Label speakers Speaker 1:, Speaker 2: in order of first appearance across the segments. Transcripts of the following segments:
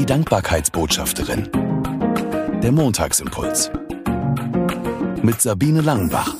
Speaker 1: Die Dankbarkeitsbotschafterin. Der Montagsimpuls. Mit Sabine Langenbach.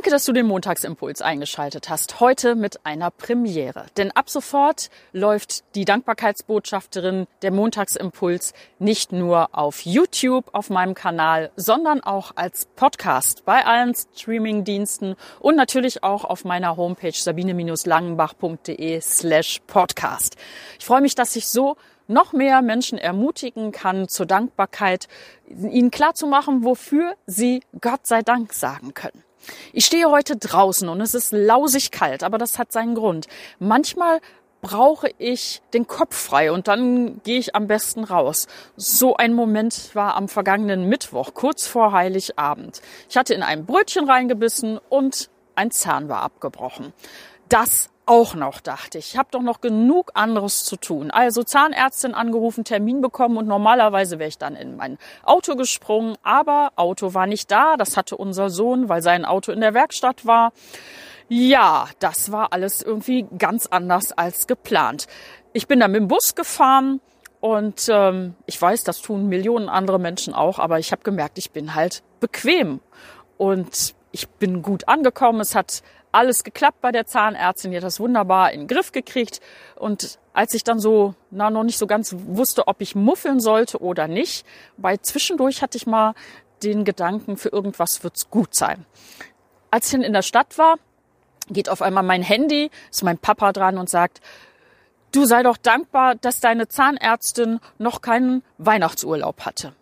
Speaker 2: Danke, dass du den Montagsimpuls eingeschaltet hast. Heute mit einer Premiere. Denn ab sofort läuft die Dankbarkeitsbotschafterin der Montagsimpuls nicht nur auf YouTube auf meinem Kanal, sondern auch als Podcast bei allen Streamingdiensten und natürlich auch auf meiner Homepage sabine-langenbach.de slash podcast. Ich freue mich, dass ich so noch mehr Menschen ermutigen kann zur Dankbarkeit, ihnen klarzumachen, wofür sie Gott sei Dank sagen können. Ich stehe heute draußen und es ist lausig kalt, aber das hat seinen Grund. Manchmal brauche ich den Kopf frei und dann gehe ich am besten raus. So ein Moment war am vergangenen Mittwoch, kurz vor Heiligabend. Ich hatte in ein Brötchen reingebissen und ein Zahn war abgebrochen. Das auch noch, dachte ich. Ich habe doch noch genug anderes zu tun. Also Zahnärztin angerufen, Termin bekommen und normalerweise wäre ich dann in mein Auto gesprungen. Aber Auto war nicht da. Das hatte unser Sohn, weil sein Auto in der Werkstatt war. Ja, das war alles irgendwie ganz anders als geplant. Ich bin dann mit dem Bus gefahren und ähm, ich weiß, das tun Millionen andere Menschen auch, aber ich habe gemerkt, ich bin halt bequem und ich bin gut angekommen. Es hat alles geklappt bei der Zahnärztin, die hat das wunderbar in den Griff gekriegt. Und als ich dann so, na, noch nicht so ganz wusste, ob ich muffeln sollte oder nicht, bei zwischendurch hatte ich mal den Gedanken, für irgendwas wird's gut sein. Als ich in der Stadt war, geht auf einmal mein Handy, ist mein Papa dran und sagt, du sei doch dankbar, dass deine Zahnärztin noch keinen Weihnachtsurlaub hatte.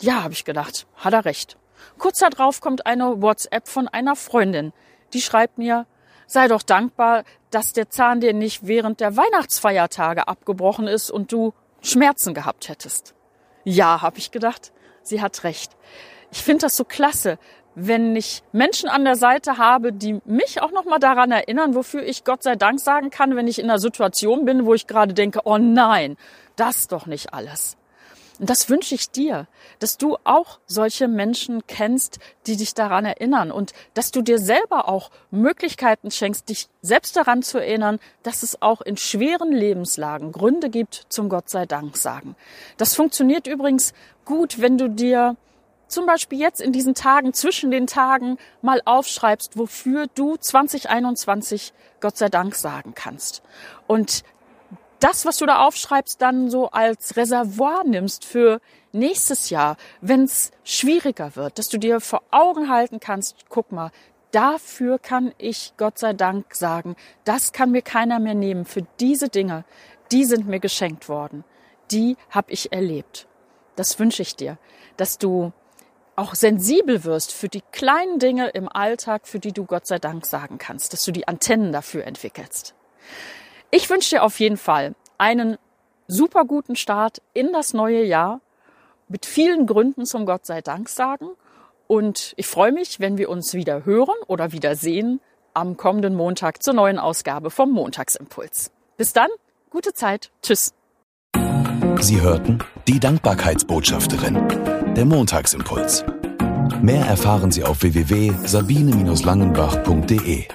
Speaker 2: Ja, habe ich gedacht, hat er recht. Kurz darauf kommt eine WhatsApp von einer Freundin, die schreibt mir, sei doch dankbar, dass der Zahn dir nicht während der Weihnachtsfeiertage abgebrochen ist und du Schmerzen gehabt hättest. Ja, habe ich gedacht, sie hat recht. Ich finde das so klasse, wenn ich Menschen an der Seite habe, die mich auch noch mal daran erinnern, wofür ich Gott sei Dank sagen kann, wenn ich in einer Situation bin, wo ich gerade denke, oh nein, das doch nicht alles. Und das wünsche ich dir, dass du auch solche Menschen kennst, die dich daran erinnern und dass du dir selber auch Möglichkeiten schenkst, dich selbst daran zu erinnern, dass es auch in schweren Lebenslagen Gründe gibt zum Gott sei Dank sagen. Das funktioniert übrigens gut, wenn du dir zum Beispiel jetzt in diesen Tagen, zwischen den Tagen mal aufschreibst, wofür du 2021 Gott sei Dank sagen kannst. Und das, was du da aufschreibst, dann so als Reservoir nimmst für nächstes Jahr, wenn es schwieriger wird, dass du dir vor Augen halten kannst, guck mal, dafür kann ich Gott sei Dank sagen, das kann mir keiner mehr nehmen. Für diese Dinge, die sind mir geschenkt worden, die habe ich erlebt. Das wünsche ich dir, dass du auch sensibel wirst für die kleinen Dinge im Alltag, für die du Gott sei Dank sagen kannst, dass du die Antennen dafür entwickelst. Ich wünsche dir auf jeden Fall einen super guten Start in das neue Jahr mit vielen Gründen zum Gott sei Dank sagen. Und ich freue mich, wenn wir uns wieder hören oder wieder sehen am kommenden Montag zur neuen Ausgabe vom Montagsimpuls. Bis dann, gute Zeit. Tschüss.
Speaker 1: Sie hörten die Dankbarkeitsbotschafterin, der Montagsimpuls. Mehr erfahren Sie auf www.sabine-langenbach.de.